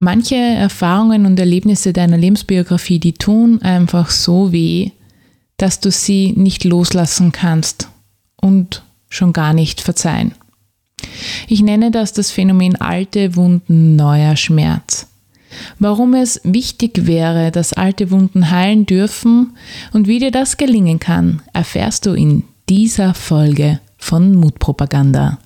Manche Erfahrungen und Erlebnisse deiner Lebensbiografie, die tun einfach so weh, dass du sie nicht loslassen kannst und schon gar nicht verzeihen. Ich nenne das das Phänomen alte Wunden, neuer Schmerz. Warum es wichtig wäre, dass alte Wunden heilen dürfen und wie dir das gelingen kann, erfährst du in dieser Folge von Mutpropaganda.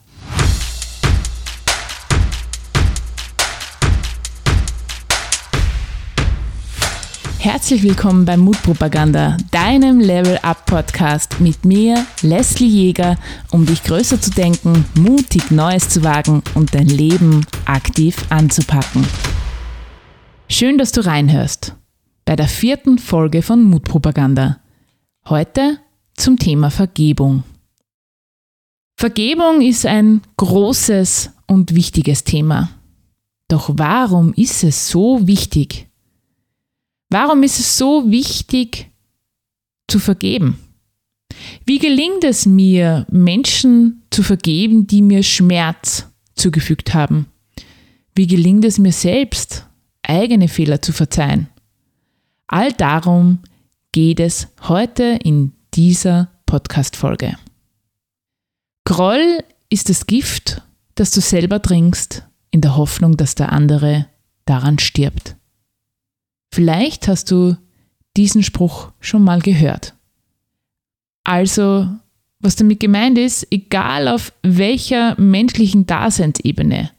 Herzlich willkommen bei Mutpropaganda, deinem Level Up Podcast mit mir, Leslie Jäger, um dich größer zu denken, mutig Neues zu wagen und dein Leben aktiv anzupacken. Schön, dass du reinhörst bei der vierten Folge von Mutpropaganda. Heute zum Thema Vergebung. Vergebung ist ein großes und wichtiges Thema. Doch warum ist es so wichtig? Warum ist es so wichtig zu vergeben? Wie gelingt es mir, Menschen zu vergeben, die mir Schmerz zugefügt haben? Wie gelingt es mir selbst, eigene Fehler zu verzeihen? All darum geht es heute in dieser Podcast-Folge. Groll ist das Gift, das du selber trinkst, in der Hoffnung, dass der andere daran stirbt. Vielleicht hast du diesen Spruch schon mal gehört. Also, was damit gemeint ist, egal auf welcher menschlichen Daseinsebene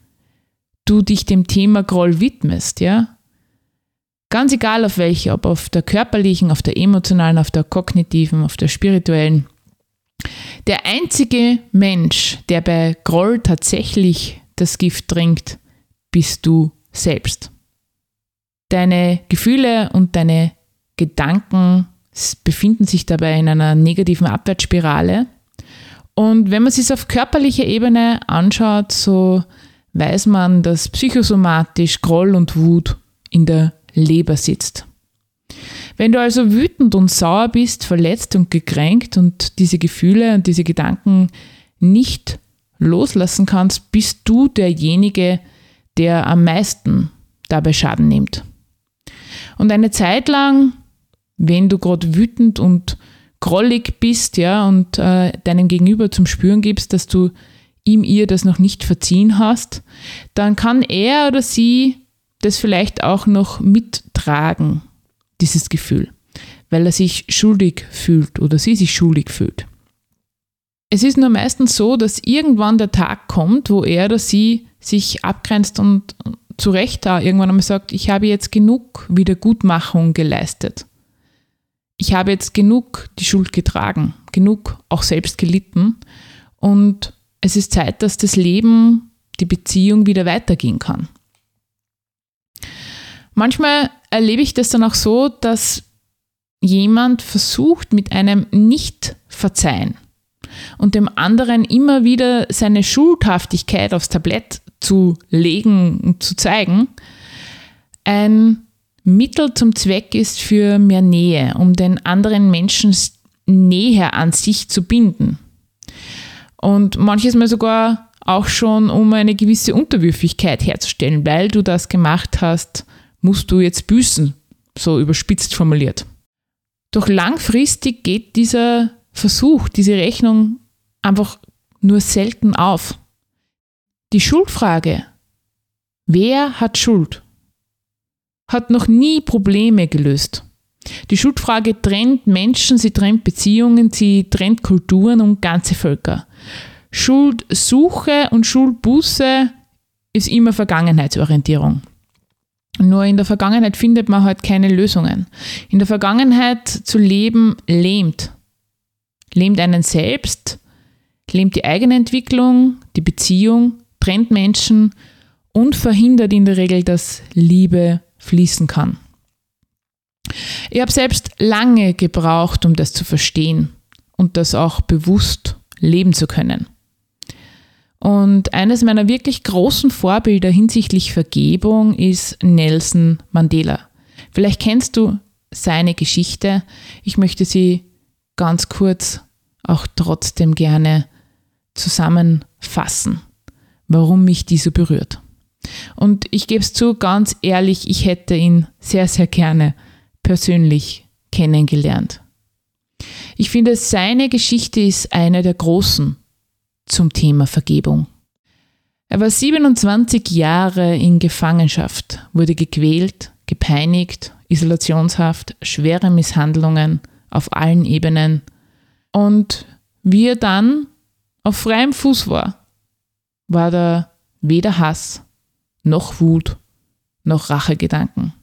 du dich dem Thema Groll widmest, ja, ganz egal auf welche, ob auf der körperlichen, auf der emotionalen, auf der kognitiven, auf der spirituellen, der einzige Mensch, der bei Groll tatsächlich das Gift trinkt, bist du selbst. Deine Gefühle und deine Gedanken befinden sich dabei in einer negativen Abwärtsspirale. Und wenn man sich auf körperlicher Ebene anschaut, so weiß man, dass psychosomatisch Groll und Wut in der Leber sitzt. Wenn du also wütend und sauer bist, verletzt und gekränkt und diese Gefühle und diese Gedanken nicht loslassen kannst, bist du derjenige, der am meisten dabei Schaden nimmt. Und eine Zeit lang, wenn du gerade wütend und grollig bist, ja, und äh, deinem Gegenüber zum Spüren gibst, dass du ihm, ihr das noch nicht verziehen hast, dann kann er oder sie das vielleicht auch noch mittragen, dieses Gefühl, weil er sich schuldig fühlt oder sie sich schuldig fühlt. Es ist nur meistens so, dass irgendwann der Tag kommt, wo er oder sie sich abgrenzt und zu Recht da irgendwann einmal sagt, ich habe jetzt genug Wiedergutmachung geleistet. Ich habe jetzt genug die Schuld getragen, genug auch selbst gelitten und es ist Zeit, dass das Leben, die Beziehung wieder weitergehen kann. Manchmal erlebe ich das dann auch so, dass jemand versucht mit einem Nicht-Verzeihen und dem anderen immer wieder seine Schuldhaftigkeit aufs Tablett zu legen und zu zeigen, ein Mittel zum Zweck ist für mehr Nähe, um den anderen Menschen näher an sich zu binden. Und manches Mal sogar auch schon, um eine gewisse Unterwürfigkeit herzustellen, weil du das gemacht hast, musst du jetzt büßen, so überspitzt formuliert. Doch langfristig geht dieser Versuch, diese Rechnung einfach nur selten auf. Die Schuldfrage, wer hat Schuld, hat noch nie Probleme gelöst. Die Schuldfrage trennt Menschen, sie trennt Beziehungen, sie trennt Kulturen und ganze Völker. Schuldsuche und Schuldbuße ist immer Vergangenheitsorientierung. Nur in der Vergangenheit findet man halt keine Lösungen. In der Vergangenheit zu leben lähmt. Lähmt einen selbst, lähmt die eigene Entwicklung, die Beziehung, trennt Menschen und verhindert in der Regel, dass Liebe fließen kann. Ich habe selbst lange gebraucht, um das zu verstehen und das auch bewusst leben zu können. Und eines meiner wirklich großen Vorbilder hinsichtlich Vergebung ist Nelson Mandela. Vielleicht kennst du seine Geschichte. Ich möchte sie ganz kurz auch trotzdem gerne zusammenfassen warum mich die so berührt. Und ich gebe es zu, ganz ehrlich, ich hätte ihn sehr, sehr gerne persönlich kennengelernt. Ich finde, seine Geschichte ist eine der großen zum Thema Vergebung. Er war 27 Jahre in Gefangenschaft, wurde gequält, gepeinigt, Isolationshaft, schwere Misshandlungen auf allen Ebenen und wie er dann auf freiem Fuß war, war da weder Hass noch Wut noch Rachegedanken.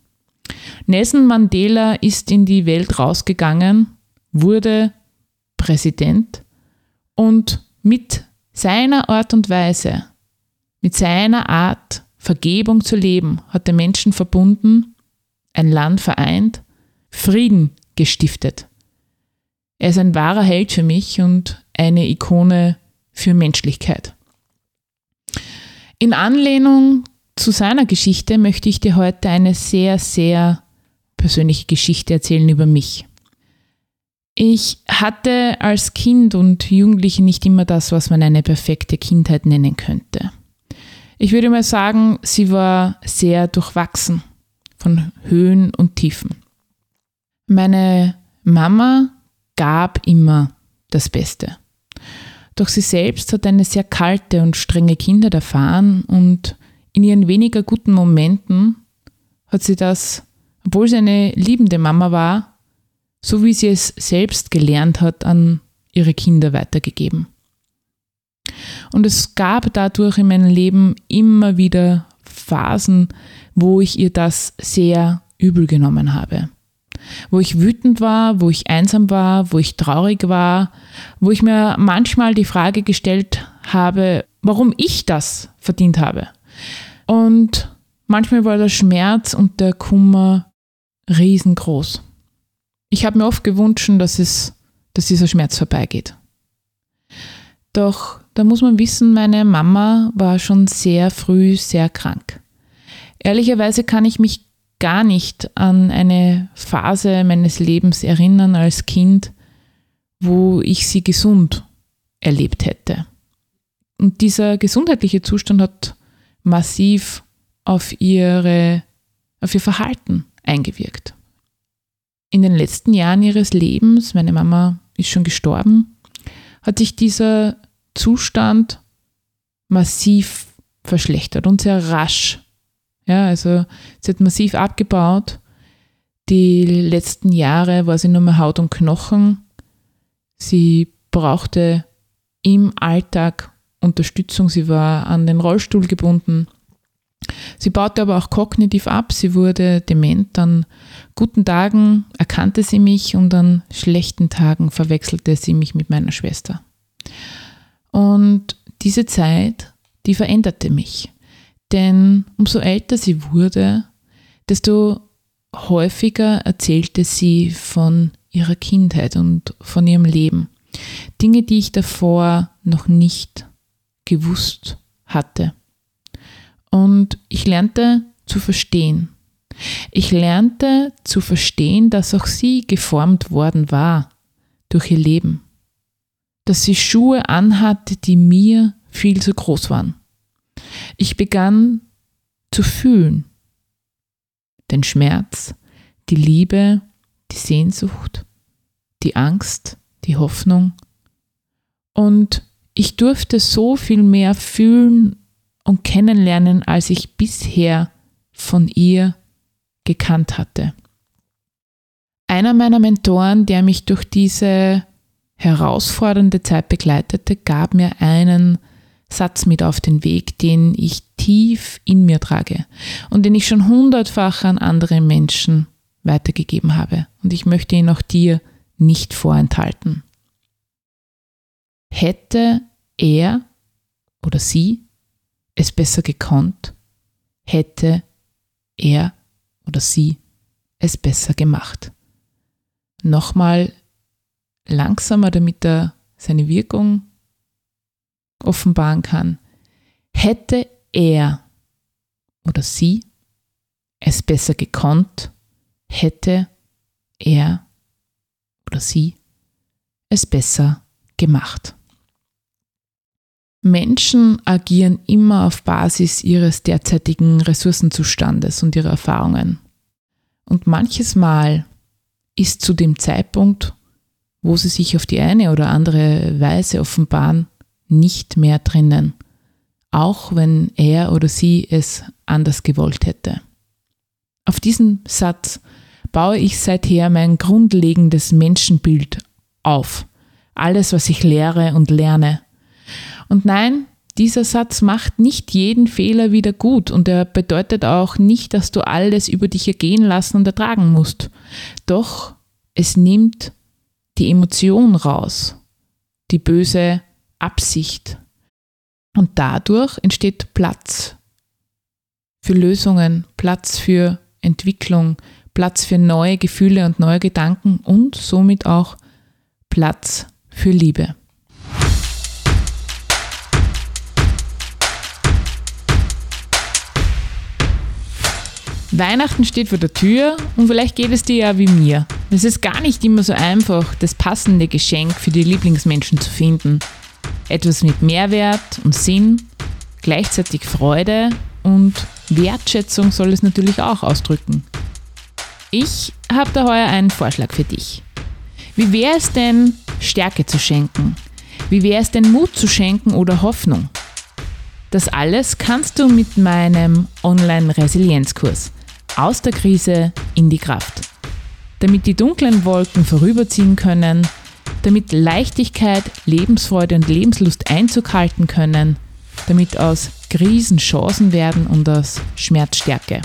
Nelson Mandela ist in die Welt rausgegangen, wurde Präsident und mit seiner Art und Weise, mit seiner Art, Vergebung zu leben, hat er Menschen verbunden, ein Land vereint, Frieden gestiftet. Er ist ein wahrer Held für mich und eine Ikone für Menschlichkeit. In Anlehnung zu seiner Geschichte möchte ich dir heute eine sehr, sehr persönliche Geschichte erzählen über mich. Ich hatte als Kind und Jugendliche nicht immer das, was man eine perfekte Kindheit nennen könnte. Ich würde mal sagen, sie war sehr durchwachsen von Höhen und Tiefen. Meine Mama gab immer das Beste. Doch sie selbst hat eine sehr kalte und strenge Kindheit erfahren und in ihren weniger guten Momenten hat sie das, obwohl sie eine liebende Mama war, so wie sie es selbst gelernt hat, an ihre Kinder weitergegeben. Und es gab dadurch in meinem Leben immer wieder Phasen, wo ich ihr das sehr übel genommen habe. Wo ich wütend war, wo ich einsam war, wo ich traurig war, wo ich mir manchmal die Frage gestellt habe, warum ich das verdient habe. Und manchmal war der Schmerz und der Kummer riesengroß. Ich habe mir oft gewünscht, dass, es, dass dieser Schmerz vorbeigeht. Doch da muss man wissen, meine Mama war schon sehr früh sehr krank. Ehrlicherweise kann ich mich gar nicht an eine Phase meines Lebens erinnern als Kind, wo ich sie gesund erlebt hätte. Und dieser gesundheitliche Zustand hat massiv auf, ihre, auf ihr Verhalten eingewirkt in den letzten Jahren ihres Lebens, meine Mama ist schon gestorben, hat sich dieser Zustand massiv verschlechtert und sehr rasch. Ja, also sie hat massiv abgebaut. Die letzten Jahre war sie nur mehr Haut und Knochen. Sie brauchte im Alltag Unterstützung. Sie war an den Rollstuhl gebunden. Sie baute aber auch kognitiv ab. Sie wurde dement. An guten Tagen erkannte sie mich und an schlechten Tagen verwechselte sie mich mit meiner Schwester. Und diese Zeit, die veränderte mich. Denn umso älter sie wurde, desto häufiger erzählte sie von ihrer Kindheit und von ihrem Leben. Dinge, die ich davor noch nicht gewusst hatte. Und ich lernte zu verstehen. Ich lernte zu verstehen, dass auch sie geformt worden war durch ihr Leben. Dass sie Schuhe anhatte, die mir viel zu groß waren. Ich begann zu fühlen. Den Schmerz, die Liebe, die Sehnsucht, die Angst, die Hoffnung. Und ich durfte so viel mehr fühlen und kennenlernen, als ich bisher von ihr gekannt hatte. Einer meiner Mentoren, der mich durch diese herausfordernde Zeit begleitete, gab mir einen Satz mit auf den Weg, den ich tief in mir trage und den ich schon hundertfach an andere Menschen weitergegeben habe. Und ich möchte ihn auch dir nicht vorenthalten. Hätte er oder sie es besser gekonnt, hätte er oder sie es besser gemacht. Nochmal langsamer, damit er seine Wirkung offenbaren kann. Hätte er oder sie es besser gekonnt, hätte er oder sie es besser gemacht. Menschen agieren immer auf Basis ihres derzeitigen Ressourcenzustandes und ihrer Erfahrungen. Und manches Mal ist zu dem Zeitpunkt, wo sie sich auf die eine oder andere Weise offenbaren, nicht mehr drinnen, auch wenn er oder sie es anders gewollt hätte. Auf diesen Satz baue ich seither mein grundlegendes Menschenbild auf. Alles, was ich lehre und lerne. Und nein, dieser Satz macht nicht jeden Fehler wieder gut und er bedeutet auch nicht, dass du alles über dich ergehen lassen und ertragen musst. Doch es nimmt die Emotion raus, die böse Absicht. Und dadurch entsteht Platz für Lösungen, Platz für Entwicklung, Platz für neue Gefühle und neue Gedanken und somit auch Platz für Liebe. Weihnachten steht vor der Tür und vielleicht geht es dir ja wie mir. Es ist gar nicht immer so einfach, das passende Geschenk für die Lieblingsmenschen zu finden. Etwas mit Mehrwert und Sinn, gleichzeitig Freude und Wertschätzung soll es natürlich auch ausdrücken. Ich habe da heuer einen Vorschlag für dich. Wie wäre es denn, Stärke zu schenken? Wie wäre es denn, Mut zu schenken oder Hoffnung? Das alles kannst du mit meinem Online-Resilienzkurs aus der Krise in die Kraft. Damit die dunklen Wolken vorüberziehen können, damit Leichtigkeit, Lebensfreude und Lebenslust Einzug halten können, damit aus Krisen Chancen werden und aus Schmerz Stärke.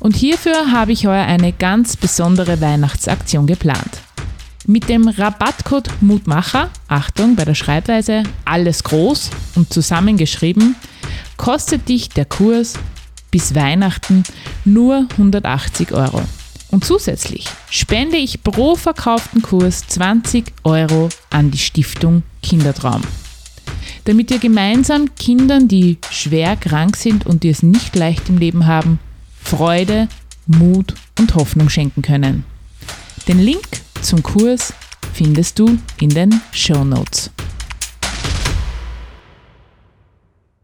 Und hierfür habe ich heuer eine ganz besondere Weihnachtsaktion geplant. Mit dem Rabattcode Mutmacher, Achtung bei der Schreibweise, alles groß und zusammengeschrieben, kostet dich der Kurs bis Weihnachten nur 180 Euro. Und zusätzlich spende ich pro verkauften Kurs 20 Euro an die Stiftung Kindertraum. Damit wir gemeinsam Kindern, die schwer krank sind und die es nicht leicht im Leben haben, Freude, Mut und Hoffnung schenken können. Den Link zum Kurs findest du in den Show Notes.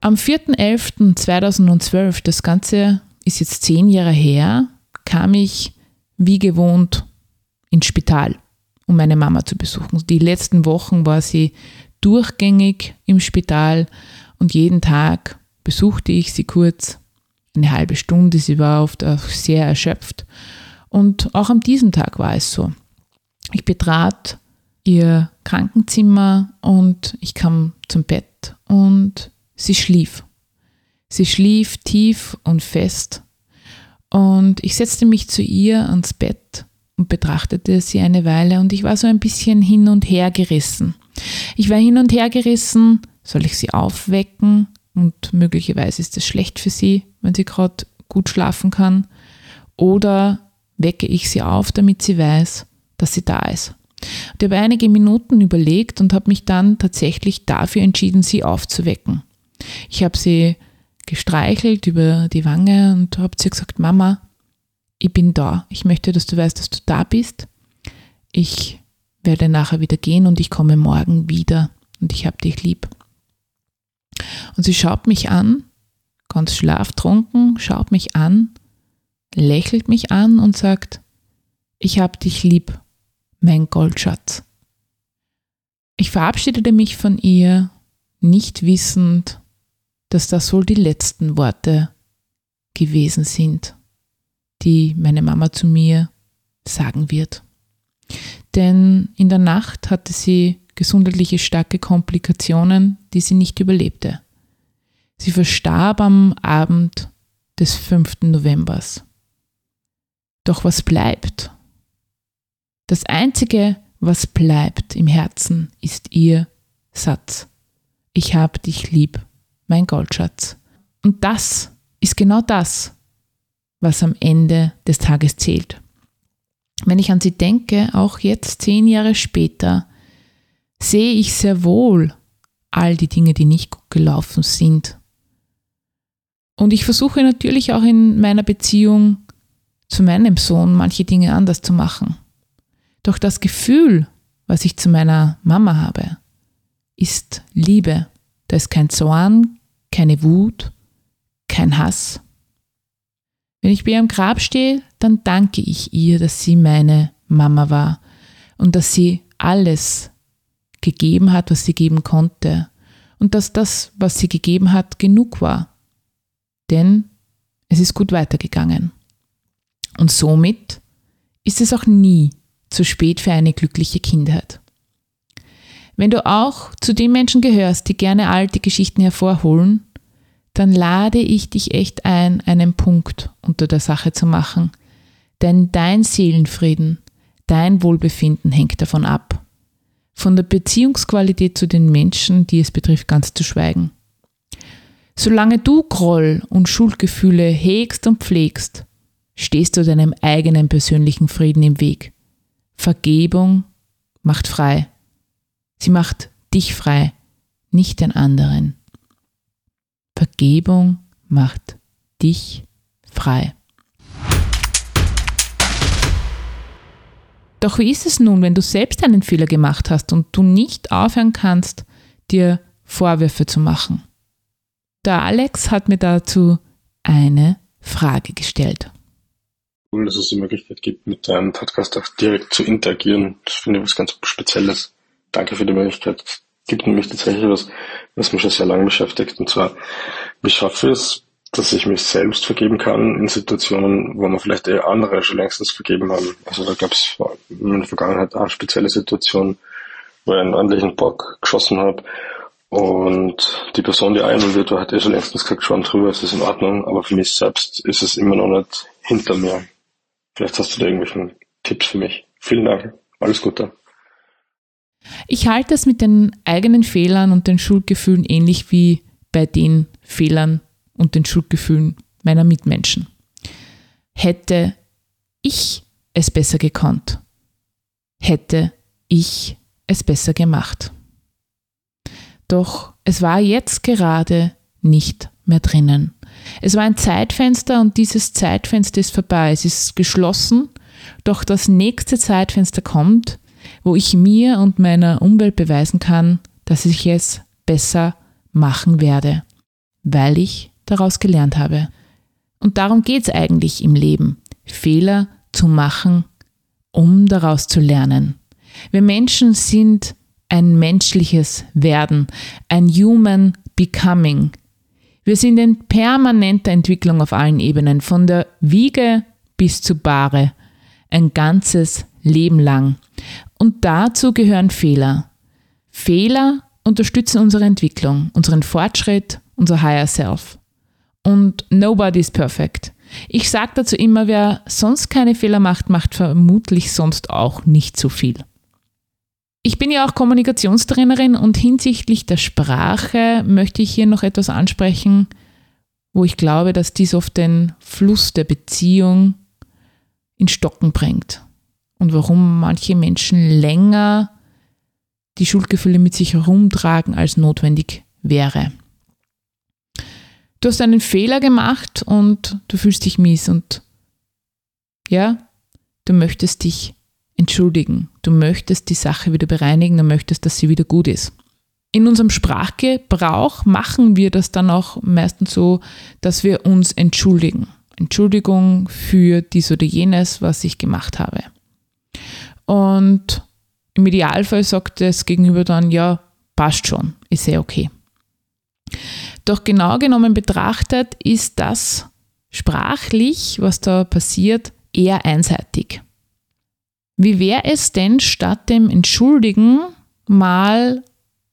Am 4.11.2012, das Ganze ist jetzt zehn Jahre her, kam ich wie gewohnt ins Spital, um meine Mama zu besuchen. Die letzten Wochen war sie durchgängig im Spital und jeden Tag besuchte ich sie kurz, eine halbe Stunde. Sie war oft auch sehr erschöpft. Und auch an diesem Tag war es so. Ich betrat ihr Krankenzimmer und ich kam zum Bett und sie schlief. Sie schlief tief und fest und ich setzte mich zu ihr ans Bett und betrachtete sie eine Weile und ich war so ein bisschen hin und her gerissen. Ich war hin und her gerissen, soll ich sie aufwecken und möglicherweise ist es schlecht für sie, wenn sie gerade gut schlafen kann, oder wecke ich sie auf, damit sie weiß, dass sie da ist. Ich habe einige Minuten überlegt und habe mich dann tatsächlich dafür entschieden, sie aufzuwecken. Ich habe sie gestreichelt über die Wange und habe zu ihr gesagt, Mama, ich bin da. Ich möchte, dass du weißt, dass du da bist. Ich werde nachher wieder gehen und ich komme morgen wieder und ich habe dich lieb. Und sie schaut mich an, ganz schlaftrunken, schaut mich an, lächelt mich an und sagt, ich habe dich lieb mein Goldschatz. Ich verabschiedete mich von ihr, nicht wissend, dass das wohl die letzten Worte gewesen sind, die meine Mama zu mir sagen wird. Denn in der Nacht hatte sie gesundheitliche starke Komplikationen, die sie nicht überlebte. Sie verstarb am Abend des 5. Novembers. Doch was bleibt? Das Einzige, was bleibt im Herzen, ist ihr Satz. Ich hab dich lieb, mein Goldschatz. Und das ist genau das, was am Ende des Tages zählt. Wenn ich an sie denke, auch jetzt zehn Jahre später, sehe ich sehr wohl all die Dinge, die nicht gut gelaufen sind. Und ich versuche natürlich auch in meiner Beziehung zu meinem Sohn manche Dinge anders zu machen. Doch das Gefühl, was ich zu meiner Mama habe, ist Liebe, Da ist kein Zorn, keine Wut, kein Hass. Wenn ich bei ihrem Grab stehe, dann danke ich ihr, dass sie meine Mama war und dass sie alles gegeben hat, was sie geben konnte und dass das, was sie gegeben hat, genug war. Denn es ist gut weitergegangen. Und somit ist es auch nie zu spät für eine glückliche Kindheit. Wenn du auch zu den Menschen gehörst, die gerne alte Geschichten hervorholen, dann lade ich dich echt ein, einen Punkt unter der Sache zu machen. Denn dein Seelenfrieden, dein Wohlbefinden hängt davon ab. Von der Beziehungsqualität zu den Menschen, die es betrifft, ganz zu schweigen. Solange du Groll und Schuldgefühle hegst und pflegst, stehst du deinem eigenen persönlichen Frieden im Weg. Vergebung macht frei. Sie macht dich frei, nicht den anderen. Vergebung macht dich frei. Doch wie ist es nun, wenn du selbst einen Fehler gemacht hast und du nicht aufhören kannst, dir Vorwürfe zu machen? Der Alex hat mir dazu eine Frage gestellt cool, dass es die Möglichkeit gibt, mit deinem Podcast auch direkt zu interagieren. Das finde ich was ganz Spezielles. Danke für die Möglichkeit. Es gibt nämlich tatsächlich was, was mich schon sehr lange beschäftigt. Und zwar, wie schaffe ich es, dass ich mich selbst vergeben kann in Situationen, wo man vielleicht eher andere schon längstens vergeben haben. Also da gab es in der Vergangenheit eine spezielle Situation, wo ich einen ordentlichen Bock geschossen habe und die Person, die einen wird, hat eh schon längstens gesagt, schon drüber, es ist in Ordnung, aber für mich selbst ist es immer noch nicht hinter mir. Vielleicht hast du da irgendwelche Tipps für mich. Vielen Dank. Alles Gute. Ich halte es mit den eigenen Fehlern und den Schuldgefühlen ähnlich wie bei den Fehlern und den Schuldgefühlen meiner Mitmenschen. Hätte ich es besser gekonnt, hätte ich es besser gemacht. Doch es war jetzt gerade nicht mehr drinnen. Es war ein Zeitfenster und dieses Zeitfenster ist vorbei. Es ist geschlossen, doch das nächste Zeitfenster kommt, wo ich mir und meiner Umwelt beweisen kann, dass ich es besser machen werde, weil ich daraus gelernt habe. Und darum geht es eigentlich im Leben, Fehler zu machen, um daraus zu lernen. Wir Menschen sind ein menschliches Werden, ein Human Becoming. Wir sind in permanenter Entwicklung auf allen Ebenen, von der Wiege bis zu Bahre, ein ganzes Leben lang. Und dazu gehören Fehler. Fehler unterstützen unsere Entwicklung, unseren Fortschritt, unser Higher Self. Und nobody is perfect. Ich sage dazu immer, wer sonst keine Fehler macht, macht vermutlich sonst auch nicht so viel. Ich bin ja auch Kommunikationstrainerin und hinsichtlich der Sprache möchte ich hier noch etwas ansprechen, wo ich glaube, dass dies oft den Fluss der Beziehung in Stocken bringt und warum manche Menschen länger die Schuldgefühle mit sich herumtragen, als notwendig wäre. Du hast einen Fehler gemacht und du fühlst dich mies und ja, du möchtest dich entschuldigen. Du möchtest die Sache wieder bereinigen, du möchtest, dass sie wieder gut ist. In unserem Sprachgebrauch machen wir das dann auch meistens so, dass wir uns entschuldigen. Entschuldigung für dies oder jenes, was ich gemacht habe. Und im Idealfall sagt das Gegenüber dann, ja, passt schon, ist sehr okay. Doch genau genommen betrachtet ist das sprachlich, was da passiert, eher einseitig. Wie wäre es denn statt dem Entschuldigen mal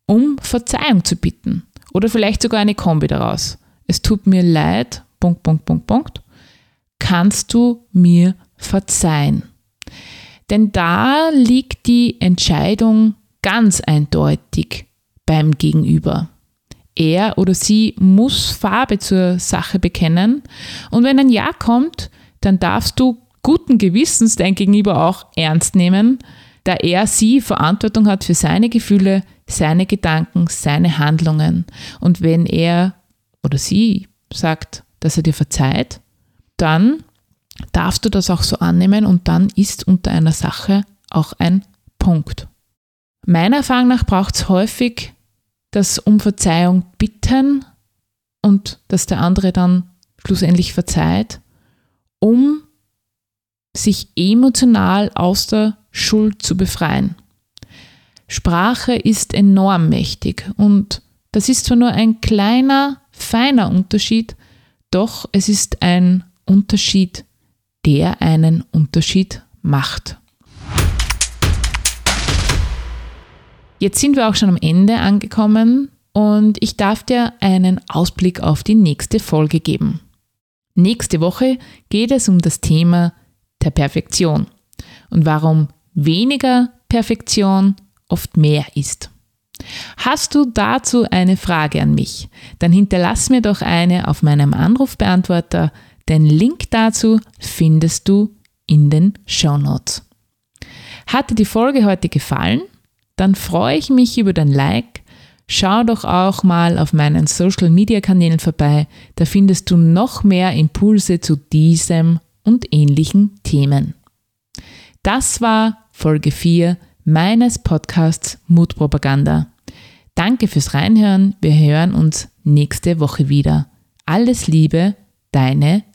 um Verzeihung zu bitten? Oder vielleicht sogar eine Kombi daraus. Es tut mir leid, Punkt, Punkt, Punkt, Punkt. Kannst du mir verzeihen? Denn da liegt die Entscheidung ganz eindeutig beim Gegenüber. Er oder sie muss Farbe zur Sache bekennen und wenn ein Ja kommt, dann darfst du guten Gewissens dein Gegenüber auch ernst nehmen, da er sie Verantwortung hat für seine Gefühle, seine Gedanken, seine Handlungen. Und wenn er oder sie sagt, dass er dir verzeiht, dann darfst du das auch so annehmen und dann ist unter einer Sache auch ein Punkt. Meiner Erfahrung nach braucht es häufig das um Verzeihung bitten und dass der andere dann schlussendlich verzeiht, um sich emotional aus der Schuld zu befreien. Sprache ist enorm mächtig und das ist zwar nur ein kleiner, feiner Unterschied, doch es ist ein Unterschied, der einen Unterschied macht. Jetzt sind wir auch schon am Ende angekommen und ich darf dir einen Ausblick auf die nächste Folge geben. Nächste Woche geht es um das Thema der Perfektion und warum weniger Perfektion oft mehr ist. Hast du dazu eine Frage an mich? Dann hinterlass mir doch eine auf meinem Anrufbeantworter. Den Link dazu findest du in den Show Notes. Hat dir die Folge heute gefallen? Dann freue ich mich über dein Like. Schau doch auch mal auf meinen Social Media Kanälen vorbei. Da findest du noch mehr Impulse zu diesem und ähnlichen Themen. Das war Folge 4 meines Podcasts Mutpropaganda. Danke fürs Reinhören. Wir hören uns nächste Woche wieder. Alles Liebe, deine